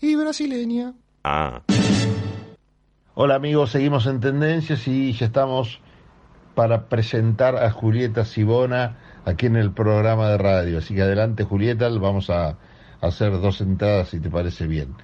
y brasileña. Ah. Hola amigos, seguimos en Tendencias y ya estamos para presentar a Julieta Sibona aquí en el programa de radio. Así que adelante Julieta, vamos a hacer dos entradas si te parece bien.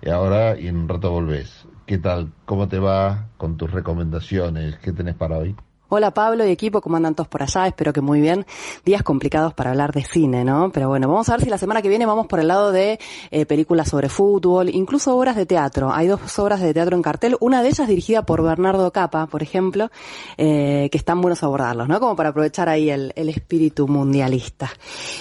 Y ahora y en un rato volvés. ¿Qué tal? ¿Cómo te va con tus recomendaciones? ¿Qué tenés para hoy? Hola Pablo y equipo, ¿cómo andan todos por allá? Espero que muy bien. Días complicados para hablar de cine, ¿no? Pero bueno, vamos a ver si la semana que viene vamos por el lado de eh, películas sobre fútbol, incluso obras de teatro. Hay dos obras de teatro en cartel, una de ellas dirigida por Bernardo Capa, por ejemplo, eh, que están buenos abordarlos, ¿no? Como para aprovechar ahí el, el espíritu mundialista.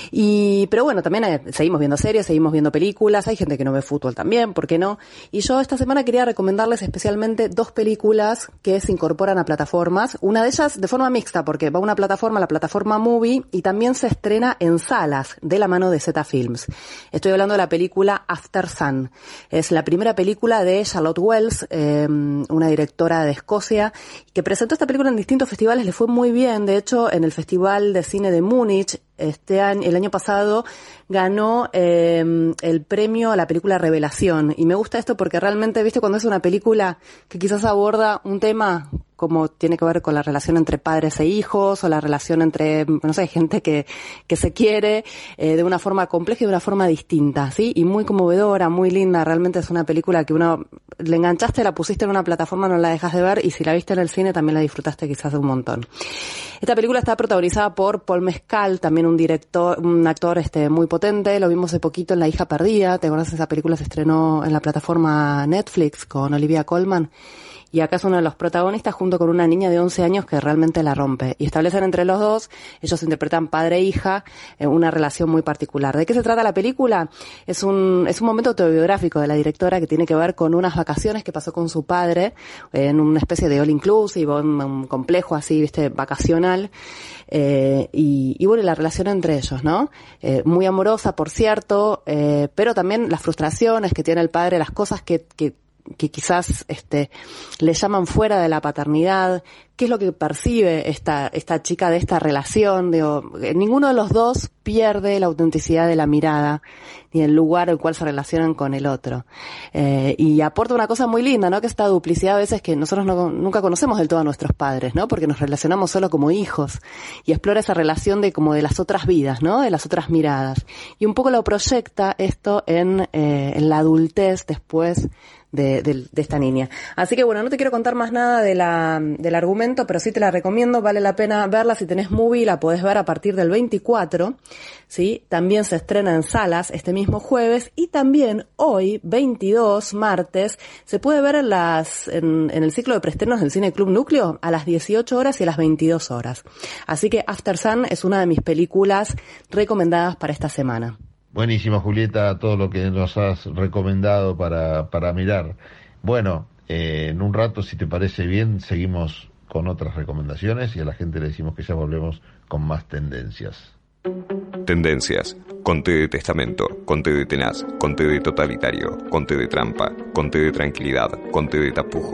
Y, pero bueno, también eh, seguimos viendo series, seguimos viendo películas, hay gente que no ve fútbol también, ¿por qué no? Y yo esta semana quería recomendarles especialmente dos películas que se incorporan a plataformas. Una de ellas de forma mixta, porque va a una plataforma, la plataforma Movie, y también se estrena en salas de la mano de Z Films. Estoy hablando de la película After Sun. Es la primera película de Charlotte Wells, em, una directora de Escocia, que presentó esta película en distintos festivales, le fue muy bien. De hecho, en el Festival de Cine de Múnich, este año, el año pasado, ganó em, el premio a la película Revelación. Y me gusta esto porque realmente, viste, cuando es una película que quizás aborda un tema como tiene que ver con la relación entre padres e hijos o la relación entre, no sé, gente que, que se quiere eh, de una forma compleja y de una forma distinta, ¿sí? Y muy conmovedora, muy linda. Realmente es una película que uno le enganchaste, la pusiste en una plataforma, no la dejas de ver y si la viste en el cine también la disfrutaste quizás de un montón. Esta película está protagonizada por Paul Mescal, también un director, un actor este muy potente. Lo vimos hace poquito en La hija perdida. ¿Te acuerdas? Esa película se estrenó en la plataforma Netflix con Olivia Colman y acá es uno de los protagonistas junto con una niña de 11 años que realmente la rompe. Y establecen entre los dos, ellos interpretan padre e hija, eh, una relación muy particular. ¿De qué se trata la película? Es un, es un momento autobiográfico de la directora que tiene que ver con unas vacaciones que pasó con su padre en una especie de all inclusive, un, un complejo así, viste, vacacional. Eh, y, y, bueno, la relación entre ellos, ¿no? Eh, muy amorosa, por cierto, eh, pero también las frustraciones que tiene el padre, las cosas que, que que quizás este, le llaman fuera de la paternidad, qué es lo que percibe esta, esta chica de esta relación, digo, ninguno de los dos pierde la autenticidad de la mirada, ni el lugar en el cual se relacionan con el otro. Eh, y aporta una cosa muy linda, ¿no? Que esta duplicidad a veces que nosotros no, nunca conocemos del todo a nuestros padres, ¿no? Porque nos relacionamos solo como hijos. Y explora esa relación de como de las otras vidas, ¿no? De las otras miradas. Y un poco lo proyecta esto en, eh, en la adultez después de, de, de, esta niña. Así que bueno, no te quiero contar más nada de la, del argumento, pero sí te la recomiendo, vale la pena verla si tenés movie, la podés ver a partir del 24, ¿sí? También se estrena en salas este mismo jueves y también hoy, 22, martes, se puede ver en las, en, en el ciclo de preestrenos del Cine Club Núcleo a las 18 horas y a las 22 horas. Así que After Sun es una de mis películas recomendadas para esta semana. Buenísimo, Julieta, todo lo que nos has recomendado para, para mirar. Bueno, eh, en un rato, si te parece bien, seguimos con otras recomendaciones y a la gente le decimos que ya volvemos con más tendencias. Tendencias. Conte de testamento, conte de tenaz, conte de totalitario, conte de trampa, conte de tranquilidad, conte de tapujo.